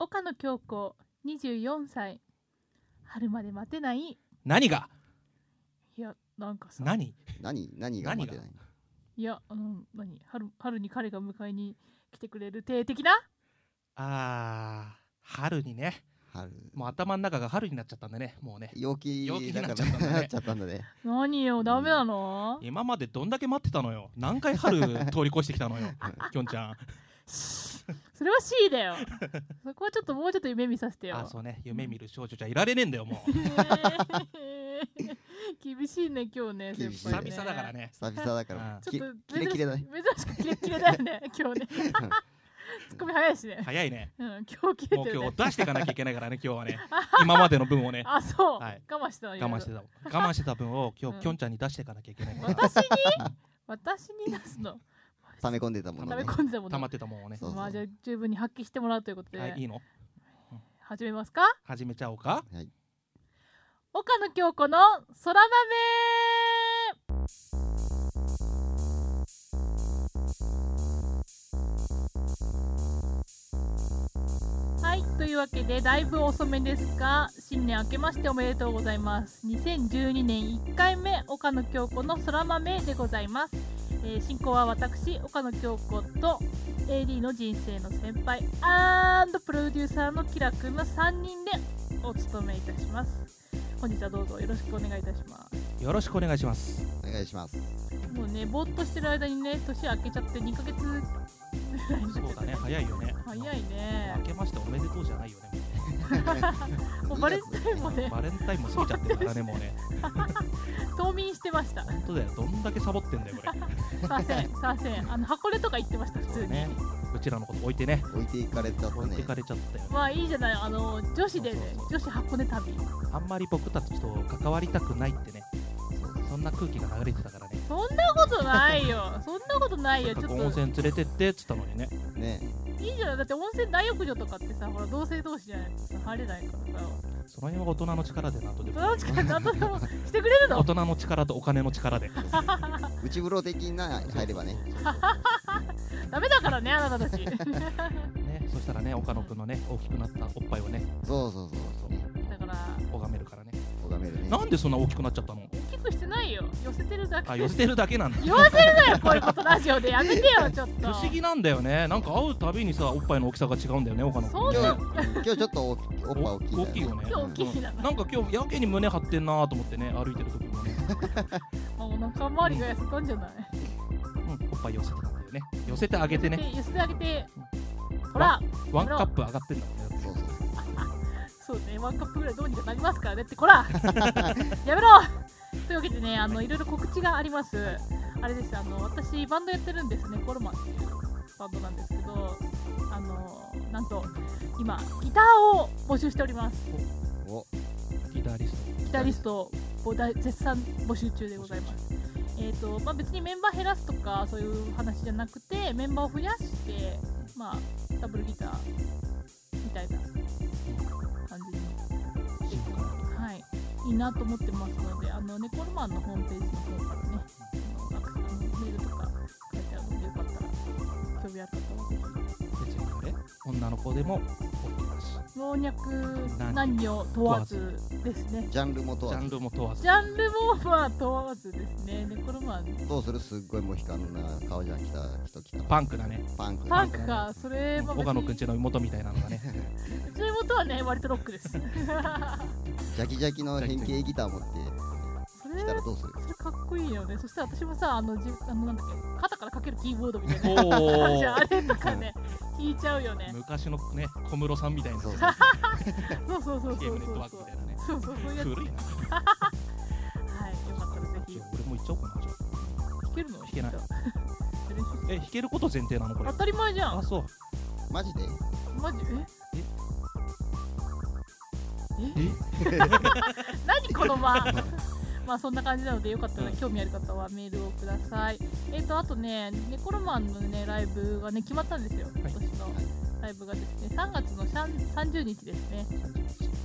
岡野京子24歳。春まで待てない。何が？いやなんかさ。何？何？何が何が？待てない？いやあの何？春春に彼が迎えに来てくれる定的な？あー春にね。春。もう頭の中が春になっちゃったんだねもうね。陽気陽気になっちゃったんだね。なっちゃったんだね。何よダメなの、今までどんだけ待ってたのよ。何回春通り越してきたのよきょんちゃんそれは C だよ。そこはちょっともうちょっと夢見させてよ。あそうね。夢見る少女じゃいられねえんだよもう。厳しいね今日ね厳しい先輩ね。久々だからね。久々だから。ちょっとキレキレだね。珍しくキレキレだよね 今日ね。ツッコミ早いしね。早いね。うん今日切れもうてるね。今日出していかなきゃいけないからね今日はね。今までの分をね。あそう、はい。我慢してたの我慢してた。我慢してた分を今うん。日きょんちゃんに出していかなきゃいけないから。私に？私に出すの？溜め込んでたものね。込んでたもの。溜まってたもんをね。そうまあじゃあ十分に発揮してもらうということで、はい。いいの始めますか？始めちゃおうか。岡野京子の空豆。はい。というわけでだいぶ遅めですが新年明けましておめでとうございます。2012年1回目岡野京子の空豆でございます、えー進行は私岡野京子と AD の人生の先輩プロデューサーのキラ君の3人でお務めいたします。本日はどうぞよろしくお願いいたします。よろしくお願いします。お願いします。もうねぼーっとしてる間にね年明けちゃって2ヶ月そうだね早いよね。早いね。明けましておめでとうじゃないよね バレンタインもね。バレンタインも過ぎちゃってるからねもうね。冬眠してました。本当だよ。どんだけサボってんだよこれ。さあせんさあせん。あの箱根とか行ってました普通に、ね。うちらのこと置いてね。置いていかれちゃったね。置いてかれちゃったよ。ねまあいいじゃないあの女子でねそうそう女子箱根旅。あんまり僕たちと関わりたくないってね。そんな空気が流れてたからね。そんなことないよ。そんなことないよ。ちょっと。温泉連れてってっつったのにね。ねいいじゃない。だって温泉大浴場とかってさほら同性同士じゃないとさ入れないからさ。その辺は大人の力でなんとでも。そのうちから何とでもしてくれるの？大人の力とお金の力で。内風呂的な入ればね。ダメだからねあなたたち。ねそしたらね岡野くんのね大きくなったおっぱいをね。そうそうそうそう。ねだから拝めるからね。拝めるね。なんでそんな大きくなっちゃったの？大きくしてないよ。寄せてるだけ。あ寄せてるだけなんだ。言わせるなよ こういうことラジオで。やめてよちょっと。不思議なんだよね。なんか会うたびにさおっぱいの大きさが違うんだよね岡野そんな 今日ちょっとおっぱい大きいんだ大きいよね。今日大きいな、なんか今日やけに胸張ってんなと思ってね歩いてる時もね、もうお腹周りが痩せたんじゃない。うん、おっぱい寄せてた。んだよね寄せてあげてね。寄せてあげて。ほら。ワンカップ上がってんだもんねそうそう。そうねワンカップぐらいどうにかなりますからねって。こら。やめろというわけでねあのいろいろ告知があります。あれです。あの私バンドやってるんですね。コロマンっていうバンドなんですけどあのなんと今ギターを募集しております。おギタリスギタリストを絶賛募集中でございます。えーとまあ、別にメンバー減らすとかそういう話じゃなくてメンバーを増やして、まあ、ダブルギターみたいななと思ってますのであのネコルマンのホームページの方からねあのアクセあのメールとか書いてあるのでよかったら興味ある方はぜ別にあれ女の子でも老若男男女問わずですね。ジャンルも問ジャンわず。ルも問わずジャンルもまあ問わずですね。ネコルマンどうする？すっごいモヒカンな顔じゃん来た人来たパンクだね。パンク。パンクかそれは別岡野くんにちの妹みたいなのがね。うちの妹はね割とロックです。ジャキジャキの変形ギター持ってそれ来たらどうするそれかっこいいよね。そしたら私もさあのじあのなんだっけ肩からかけるキーボードみたいな。おじゃあれとかね弾いちゃうよね。昔のね小室さんみたいな。そう。そうそうそうそうゲームネットそうそうワークみたいなね。そうそうそう。いうやつ古いなはいよかったらぜひ。俺も行っちゃおうかなじゃあ。弾けるの弾けない。え弾けること前提なのこれ。当たり前じゃん。あそう。マジで？マジ？え？え？何この間？まあそんな感じなのでよかったら興味ある方はメールをください。えっ、とあとねネコロマンのねライブがね決まったんですよ。今年のライブがですね。3月のシャン30日ですね。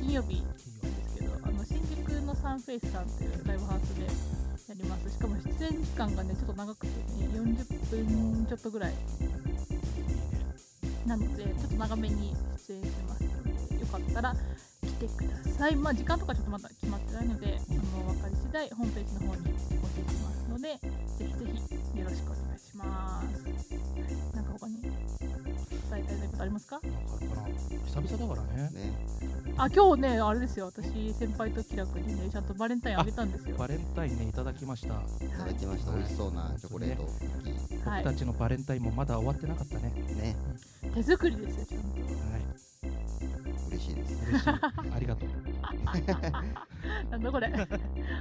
金曜日なんですけどあの新宿のサンフェイスさんというライブハウスでやります。しかも出演時間がねちょっと長くてね40分ちょっとぐらい。なのでちょっと長めに出演しますのでよかったら来てください。まあ時間とかちょっとまだ決まってないのであの分かり次第ホームページの方にお教えしますのでぜひぜひよろしくお願いします。なんか他に伝えたいことありますか？なんかあるかな。久々だからね。ね。あ今日ねあれですよ。私先輩と気楽にねちゃんとバレンタインあげたんですよ。バレンタインねいただきました。いただきました、はい。美味しそうなチョコレート。クッキーはい。僕たちのバレンタインもまだ終わってなかったね。ね。手作りですよちゃんと。はい嬉しいです。嬉しい。ありがとう。なんだこれ。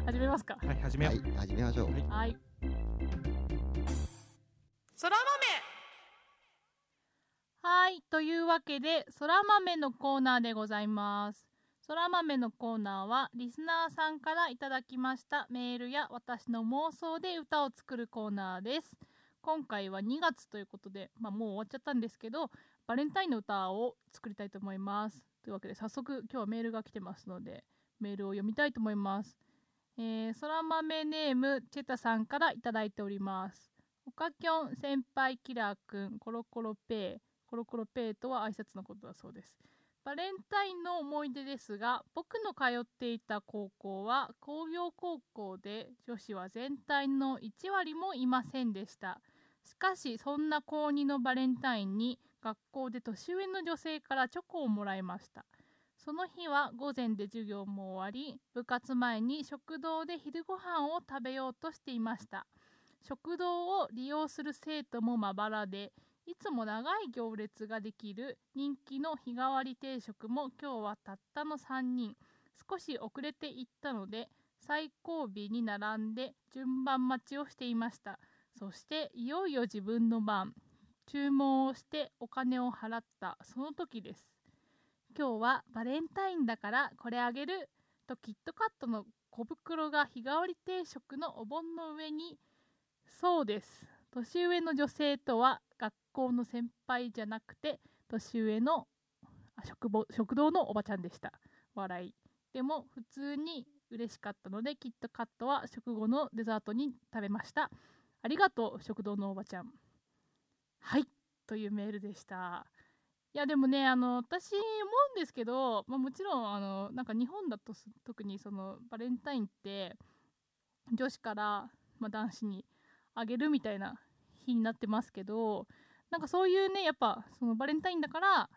始めますか。はい始めよう、はい始めましょう、はい。はい。そらはい。というわけで、そら豆のコーナーでございます。そら豆のコーナーは、リスナーさんからいただきましたメールや私の妄想で歌を作るコーナーです。今回は2月ということで、まあもう終わっちゃったんですけど、バレンタインの歌を作りたいと思います。というわけで、早速今日はメールが来てますので、メールを読みたいと思います。えー、そら豆ネーム、チェタさんからいただいております。おかきょん先輩キラーくん、コロコロペイ、コロコロペイとは挨拶のことだそうです。バレンタインの思い出ですが、僕の通っていた高校は工業高校で女子は全体の1割もいませんでした。しかし、そんな高2のバレンタインに学校で年上の女性からチョコをもらいました。その日は午前で授業も終わり、部活前に食堂で昼ご飯を食べようとしていました。食堂を利用する生徒もまばらで、いつも長い行列ができる人気の日替わり定食も今日はたったの3人少し遅れていったので最後尾に並んで順番待ちをしていましたそしていよいよ自分の番注文をしてお金を払ったその時です。今日はバレンタインだからこれあげるとキットカットの小袋が日替わり定食のお盆の上に。そうです。年上の女性とは学校の先輩じゃなくて年上の食食堂のおばちゃんでした。笑い。でも普通に嬉しかったのでキットカットは食後のデザートに食べました。ありがとう食堂のおばちゃん。はいというメールでした。いやでもねあの私思うんですけど、まあ、もちろんあのなんか日本だと特にそのバレンタインって女子から、まあ、男子にあげるみたいな日になってますけどなんかそういうねやっぱそのバレンタインだから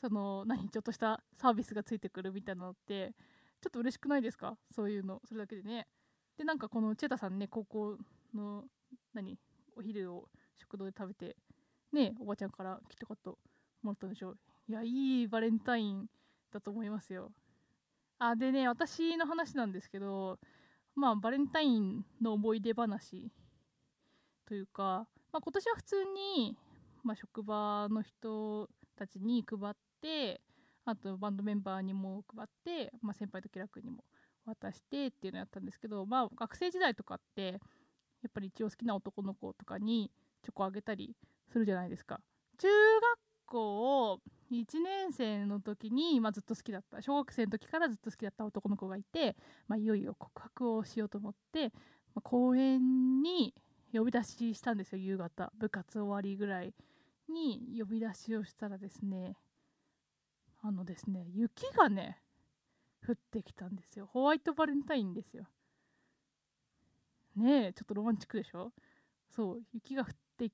その何ちょっとしたサービスがついてくるみたいなのってちょっと嬉しくないですか？そういうのそれだけでね。でなんかこのチェタさんね高校の何お昼を食堂で食べてねおばちゃんからキットカットもらったんでしょいやいいバレンタインだと思いますよ。あでね私の話なんですけどまあバレンタインの思い出話というか、まあ、今年は普通に、まあ、職場の人たちに配ってあとバンドメンバーにも配って、まあ、先輩と気楽にも渡してっていうのやったんですけど、まあ、学生時代とかってやっぱり一応好きな男の子とかにチョコあげたりするじゃないですか。中学校1年生の時に、まあ、ずっと好きだった。小学生の時からずっと好きだった男の子がいて、まあ、いよいよ告白をしようと思って、まあ、公園に呼び出ししたんですよ。夕方。部活終わりぐらいに呼び出しをしたらですねあのですね雪がね降ってきたんですよ。ホワイトバレンタインですよ。ねえちょっとロマンチックでしょ？そう雪が降って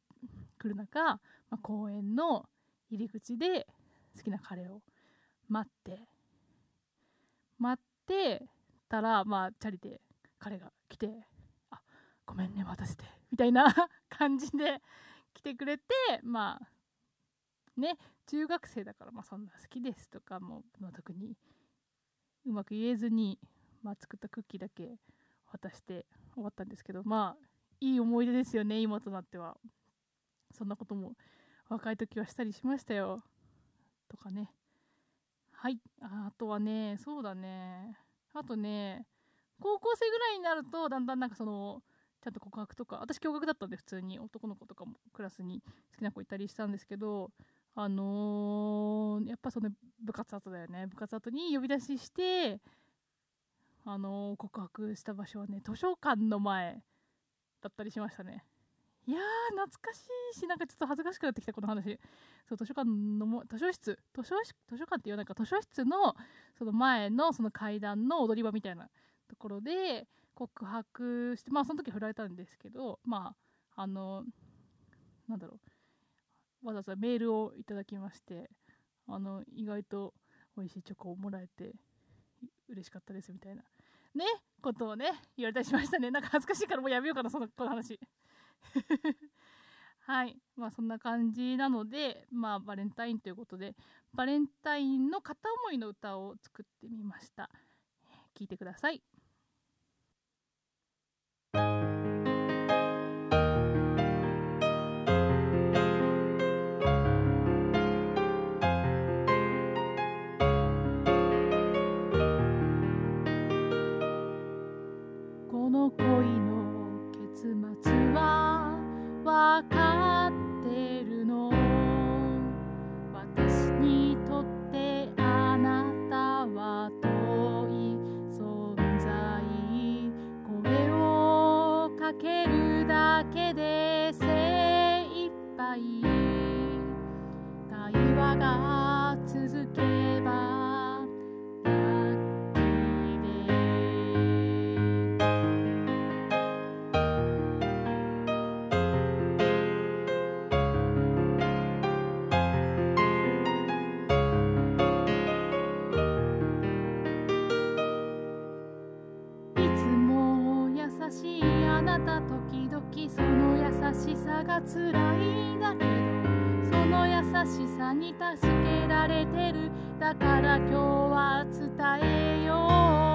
くる中、まあ、公園の入り口で好きな彼を待って待ってたらまあチャリで彼が来てあごめんね待たせてみたいな 感じで来てくれてまあね中学生だからまあそんな好きですとかも、まあ、特にうまく言えずに、まあ、作ったクッキーだけ渡して終わったんですけどまあいい思い出ですよね今となっては。そんなことも若い時はしたりしましたよ。とかね。はい。あとはねそうだね。あとね高校生ぐらいになるとだんだんなんかそのちゃんと告白とか私共学だったんで普通に。男の子とかもクラスに好きな子いたりしたんですけどあのーやっぱその部活後だよね。部活後に呼び出ししてあのー告白した場所はね図書館の前だったりしましたね。いやー懐かしいしなんかちょっと恥ずかしくなってきたこの話。そう図書館のも図書室。図書図書館って言わないか。図書室のその前のその階段の踊り場みたいなところで告白してまあその時振られたんですけどまああのなんだろう。わざわざメールをいただきましてあの意外と美味しいチョコをもらえて嬉しかったですみたいな。ねことをね言われたりしましたね。なんか恥ずかしいからもうやめようかなそのこの話。はい。まあそんな感じなのでまあバレンタインということでバレンタインの片思いの歌を作ってみました。聞いてください。けるだけで精一杯。対話が続けさが辛いだけどその優しさに助けられてる。だから今日は伝えよう。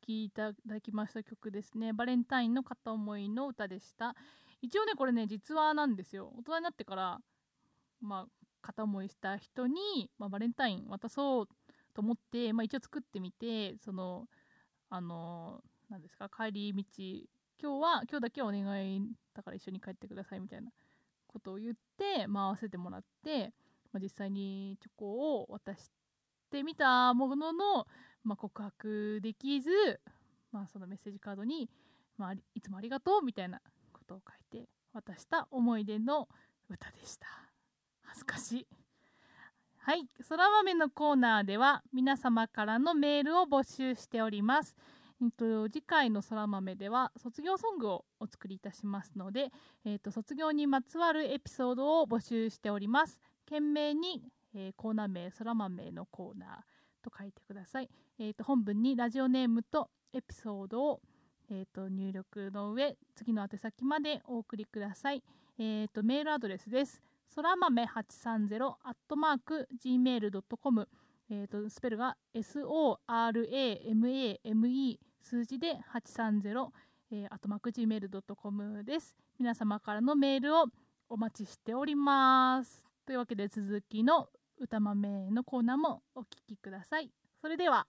きいただきました曲ですね。バレンタインの片思いの歌でした。一応ねこれね実話なんですよ。大人になってからまあ片思いした人に、まあ、バレンタイン渡そうと思って、まあ、一応作ってみてそのあの何ですか帰り道今日は今日だけはお願いだから一緒に帰ってくださいみたいなことを言って、まあ、合わせてもらって、まあ、実際にチョコを渡してみたものの、まあ、告白できず、まあ、そのメッセージカードに、まあ、いつもありがとうみたいなことを書いて渡した思い出の歌でした。恥ずかしい。はい。そら豆のコーナーでは皆様からのメールを募集しております。えっと、次回のそら豆では卒業ソングをお作りいたしますので、えっと、卒業にまつわるエピソードを募集しております。懸命に、えーコーナー名そら豆のコーナーと書いてください。えっと、本文にラジオネームとエピソードを、えっと、入力の上、次の宛先までお送りください。えっと、メールアドレスです。そら豆830アットマーク gmail.com えー、とスペルが SORAMAME 数字で830、えー、アットマーク Gmail.com です。皆様からのメールをお待ちしております。というわけで続きの歌豆のコーナーもお聴きください。それでは。